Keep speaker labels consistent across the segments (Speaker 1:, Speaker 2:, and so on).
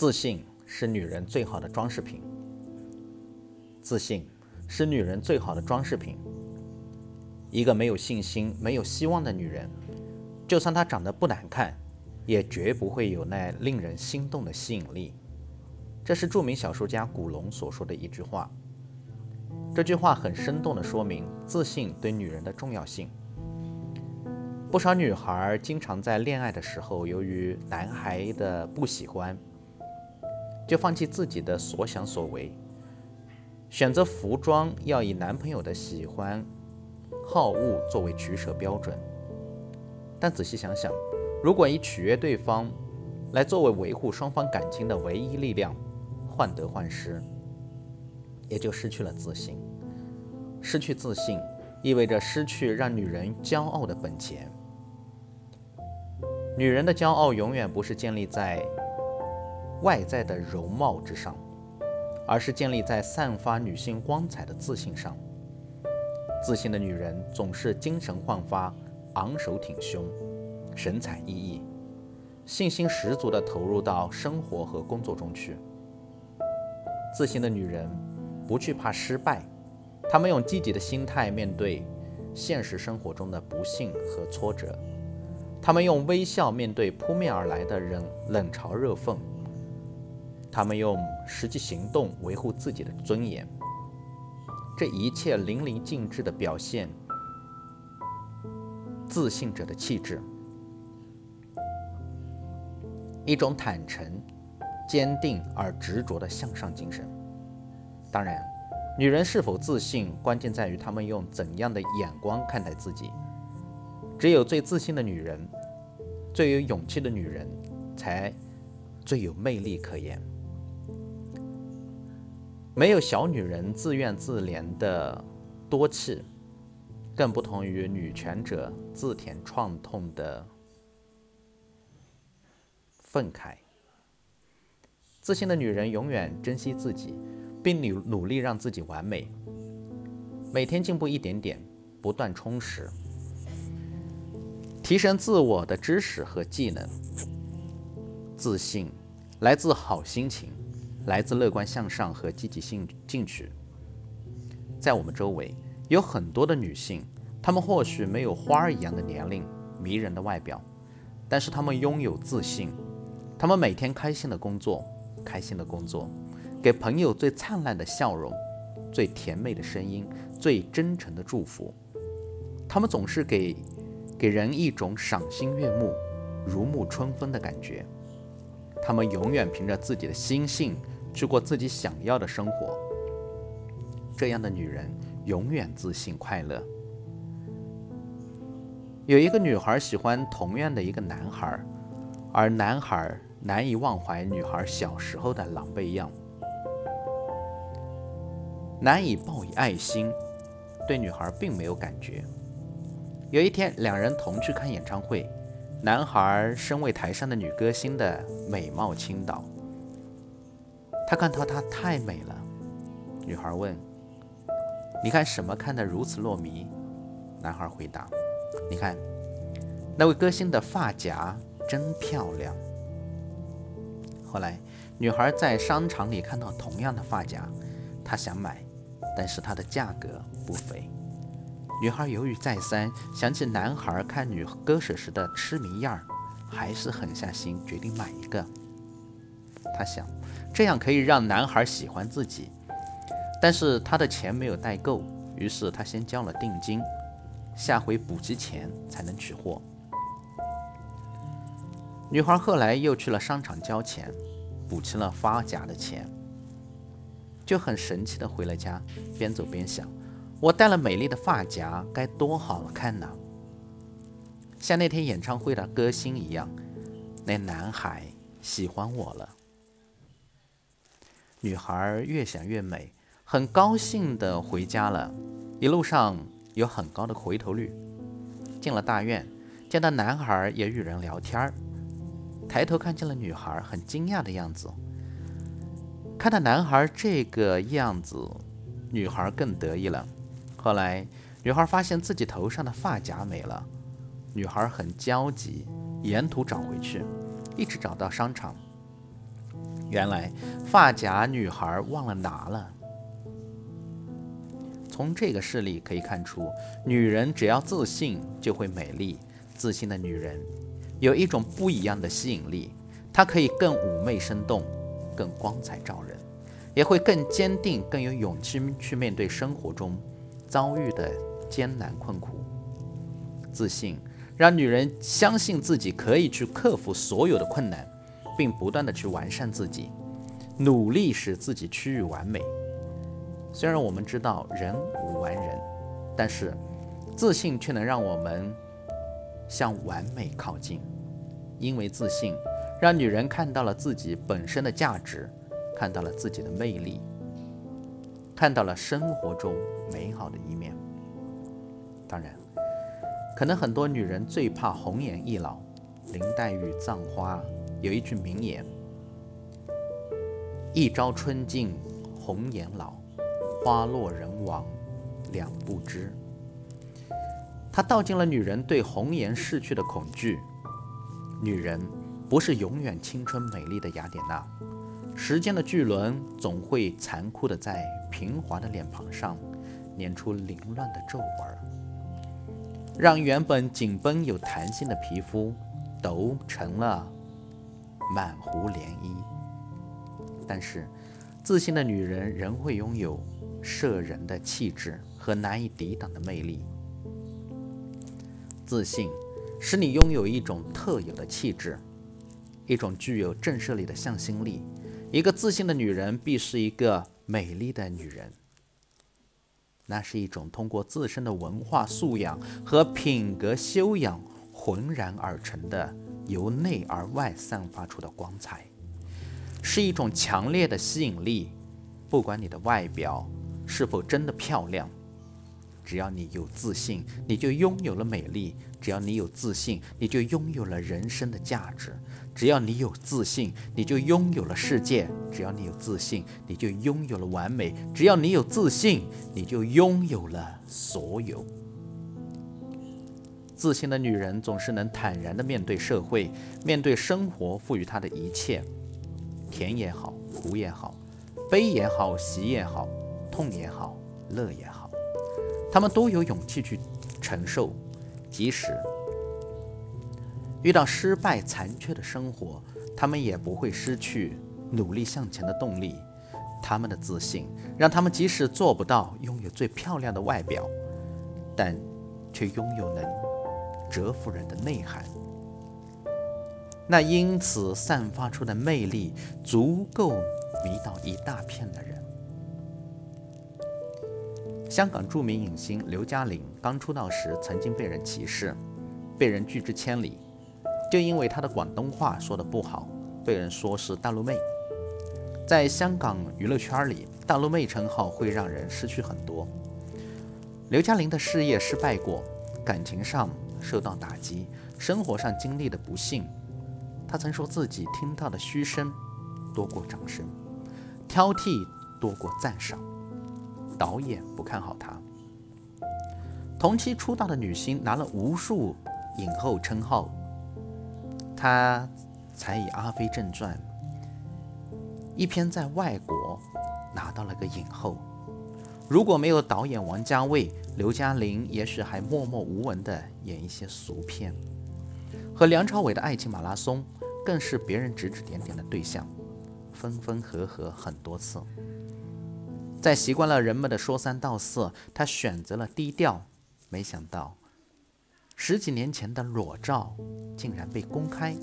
Speaker 1: 自信是女人最好的装饰品。自信是女人最好的装饰品。一个没有信心、没有希望的女人，就算她长得不难看，也绝不会有那令人心动的吸引力。这是著名小说家古龙所说的一句话。这句话很生动地说明自信对女人的重要性。不少女孩经常在恋爱的时候，由于男孩的不喜欢，就放弃自己的所想所为，选择服装要以男朋友的喜欢、好恶作为取舍标准。但仔细想想，如果以取悦对方来作为维护双方感情的唯一力量，患得患失，也就失去了自信。失去自信，意味着失去让女人骄傲的本钱。女人的骄傲永远不是建立在外在的容貌之上，而是建立在散发女性光彩的自信上。自信的女人总是精神焕发、昂首挺胸、神采奕奕，信心十足地投入到生活和工作中去。自信的女人不惧怕失败，她们用积极的心态面对现实生活中的不幸和挫折。她们用微笑面对扑面而来的人冷嘲热讽，他们用实际行动维护自己的尊严。这一切淋漓尽致的表现自信者的气质，一种坦诚、坚定而执着的向上精神。当然，女人是否自信，关键在于她们用怎样的眼光看待自己。只有最自信的女人，最有勇气的女人，才最有魅力可言。没有小女人自怨自怜的多气，更不同于女权者自舔创痛的愤慨。自信的女人永远珍惜自己，并努努力让自己完美，每天进步一点点，不断充实。提升自我的知识和技能，自信来自好心情，来自乐观向上和积极性进取。在我们周围有很多的女性，她们或许没有花儿一样的年龄、迷人的外表，但是她们拥有自信。她们每天开心的工作，开心的工作，给朋友最灿烂的笑容，最甜美的声音，最真诚的祝福。她们总是给。给人一种赏心悦目、如沐春风的感觉。他们永远凭着自己的心性去过自己想要的生活。这样的女人永远自信快乐。有一个女孩喜欢同样的一个男孩，而男孩难以忘怀女孩小时候的狼狈样，难以报以爱心，对女孩并没有感觉。有一天，两人同去看演唱会。男孩身为台上的女歌星的美貌倾倒，他看到她太美了。女孩问：“你看什么看得如此落迷？”男孩回答：“你看，那位歌星的发夹真漂亮。”后来，女孩在商场里看到同样的发夹，她想买，但是它的价格不菲。女孩犹豫再三，想起男孩看女歌手时的痴迷样儿，还是狠下心决定买一个。她想，这样可以让男孩喜欢自己。但是她的钱没有带够，于是她先交了定金，下回补齐钱才能取货。女孩后来又去了商场交钱，补齐了发夹的钱，就很神气的回了家，边走边想。我戴了美丽的发夹，该多好看呢！像那天演唱会的歌星一样，那男孩喜欢我了。女孩越想越美，很高兴地回家了。一路上有很高的回头率。进了大院，见到男孩也与人聊天儿。抬头看见了女孩，很惊讶的样子。看到男孩这个样子，女孩更得意了。后来，女孩发现自己头上的发夹没了，女孩很焦急，沿途找回去，一直找到商场。原来发夹女孩忘了拿了。从这个事例可以看出，女人只要自信就会美丽。自信的女人有一种不一样的吸引力，她可以更妩媚生动，更光彩照人，也会更坚定、更有勇气去面对生活中遭遇的艰难困苦。自信让女人相信自己可以去克服所有的困难。并不断的去完善自己，努力使自己趋于完美。虽然我们知道人无完人，但是自信却能让我们向完美靠近。因为自信，让女人看到了自己本身的价值，看到了自己的魅力，看到了生活中美好的一面。当然，可能很多女人最怕红颜易老。林黛玉葬花。有一句名言：“一朝春尽红颜老，花落人亡两不知。”它道尽了女人对红颜逝去的恐惧。女人不是永远青春美丽的雅典娜，时间的巨轮总会残酷地在平滑的脸庞上捻出凌乱的皱纹，让原本紧绷有弹性的皮肤都成了。满湖涟漪，但是自信的女人仍会拥有摄人的气质和难以抵挡的魅力。自信使你拥有一种特有的气质，一种具有震慑力的向心力。一个自信的女人必是一个美丽的女人，那是一种通过自身的文化素养和品格修养浑然而成的。由内而外散发出的光彩，是一种强烈的吸引力。不管你的外表是否真的漂亮，只要你有自信，你就拥有了美丽；只要你有自信，你就拥有了人生的价值；只要你有自信，你就拥有了世界；只要你有自信，你就拥有了完美；只要你有自信，你就拥有了所有。自信的女人总是能坦然地面对社会，面对生活赋予她的一切，甜也好，苦也好，悲也好，喜也好，痛也好，乐也好，他们都有勇气去承受。即使遇到失败残缺的生活，他们也不会失去努力向前的动力。他们的自信让他们即使做不到拥有最漂亮的外表，但却拥有能。折服人的内涵，那因此散发出的魅力，足够迷倒一大片的人。香港著名影星刘嘉玲刚出道时，曾经被人歧视，被人拒之千里，就因为她的广东话说得不好，被人说是大陆妹。在香港娱乐圈里，大陆妹称号会让人失去很多。刘嘉玲的事业失败过，感情上。受到打击，生活上经历的不幸，她曾说自己听到的嘘声多过掌声，挑剔多过赞赏，导演不看好他。同期出道的女星拿了无数影后称号，他才以《阿飞正传》一篇在外国拿到了个影后。如果没有导演王家卫，刘嘉玲也许还默默无闻地演一些俗片，和梁朝伟的爱情马拉松更是别人指指点点的对象，分分合合很多次。在习惯了人们的说三道四，他选择了低调。没想到，十几年前的裸照竟然被公开。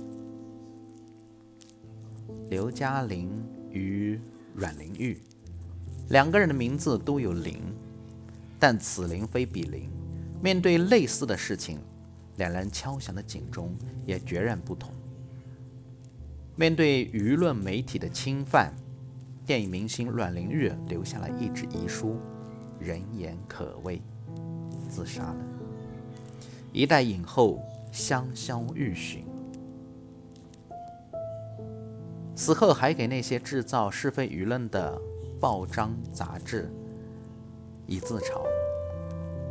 Speaker 1: 刘嘉玲与阮玲玉。两个人的名字都有“玲”，但此玲非彼玲。面对类似的事情，两人敲响的警钟也决然不同。面对舆论媒体的侵犯，电影明星阮玲玉留下了一纸遗书，人言可畏，自杀了。一代影后香消玉殒，死后还给那些制造是非舆论的。报章杂志以自嘲，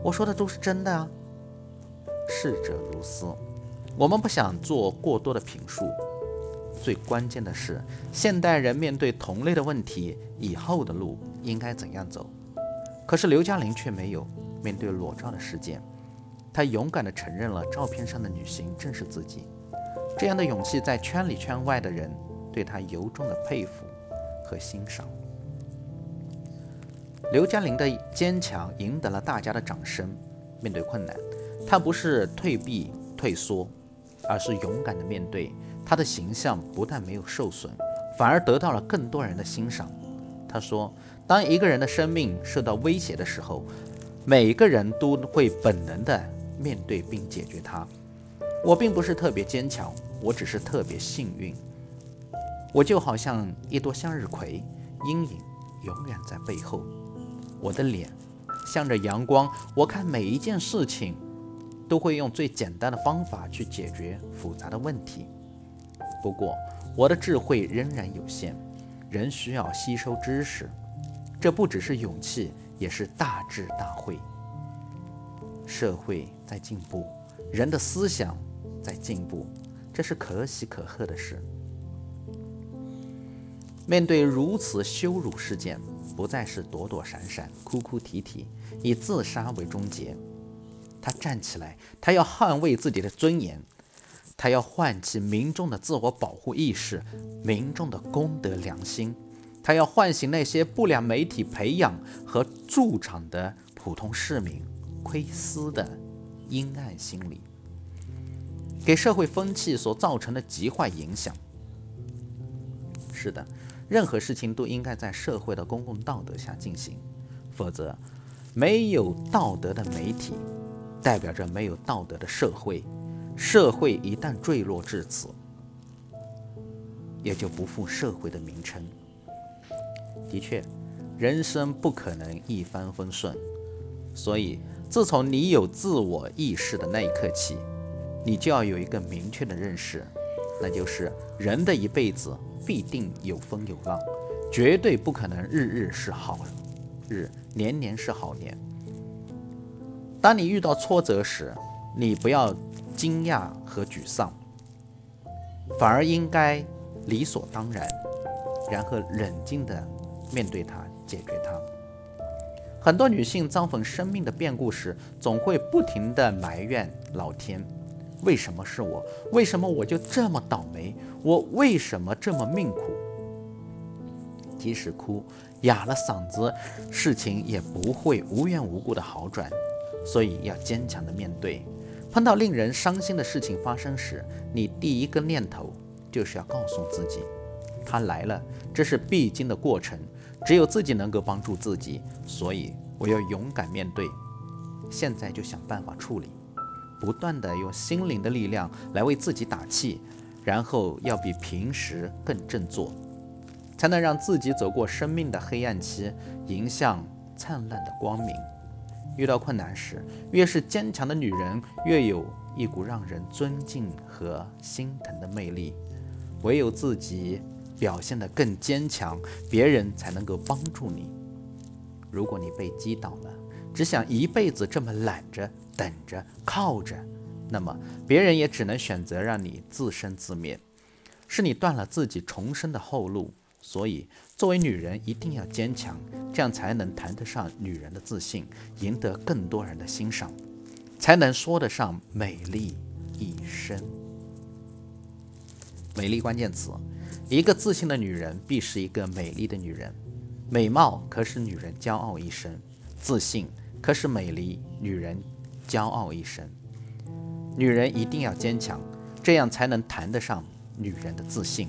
Speaker 1: 我说的都是真的啊。逝者如斯，我们不想做过多的评述，最关键的是，现代人面对同类的问题，以后的路应该怎样走？可是刘嘉玲却没有面对裸照的事件，她勇敢地承认了照片上的女性正是自己。这样的勇气，在圈里圈外的人对她由衷的佩服和欣赏。刘嘉玲的坚强赢得了大家的掌声。面对困难，她不是退避退缩，而是勇敢地面对。他的形象不但没有受损，反而得到了更多人的欣赏。他说。当一个人的生命受到威胁的时候，每个人都会本能的面对并解决它。我并不是特别坚强，我只是特别幸运。我就好像一朵向日葵，阴影永远在背后。我的脸向着阳光，我看每一件事情都会用最简单的方法去解决复杂的问题。不过，我的智慧仍然有限，仍需要吸收知识。这不只是勇气，也是大智大慧。社会在进步，人的思想在进步，这是可喜可贺的事。面对如此羞辱事件，不再是躲躲闪闪、哭哭啼啼，以自杀为终结。他站起来，他要捍卫自己的尊严，他要唤起民众的自我保护意识，民众的公德良心。他要唤醒那些不良媒体培养和助长的普通市民窥私的阴暗心理，给社会风气所造成的极坏影响。是的，任何事情都应该在社会的公共道德下进行，否则，没有道德的媒体，代表着没有道德的社会。社会一旦坠落至此，也就不负社会的名称。的确，人生不可能一帆风顺，所以自从你有自我意识的那一刻起，你就要有一个明确的认识，那就是人的一辈子必定有风有浪，绝对不可能日日是好日，年年是好年。当你遇到挫折时，你不要惊讶和沮丧，反而应该理所当然，然后冷静的。面对它，解决它。很多女性遭逢生命的变故时，总会不停地埋怨老天：为什么是我？为什么我就这么倒霉？我为什么这么命苦？即使哭哑了嗓子，事情也不会无缘无故的好转。所以要坚强的面对。碰到令人伤心的事情发生时，你第一个念头就是要告诉自己：它来了，这是必经的过程。只有自己能够帮助自己，所以我要勇敢面对。现在就想办法处理，不断的用心灵的力量来为自己打气，然后要比平时更振作，才能让自己走过生命的黑暗期，迎向灿烂的光明。遇到困难时，越是坚强的女人，越有一股让人尊敬和心疼的魅力。唯有自己。表现得更坚强，别人才能够帮助你。如果你被击倒了，只想一辈子这么懒着、等着、靠着，那么别人也只能选择让你自生自灭，是你断了自己重生的后路。所以，作为女人一定要坚强，这样才能谈得上女人的自信，赢得更多人的欣赏，才能说得上美丽一生。美丽关键词。一个自信的女人必是一个美丽的女人，美貌可使女人骄傲一生，自信可使美丽女人骄傲一生。女人一定要坚强，这样才能谈得上女人的自信。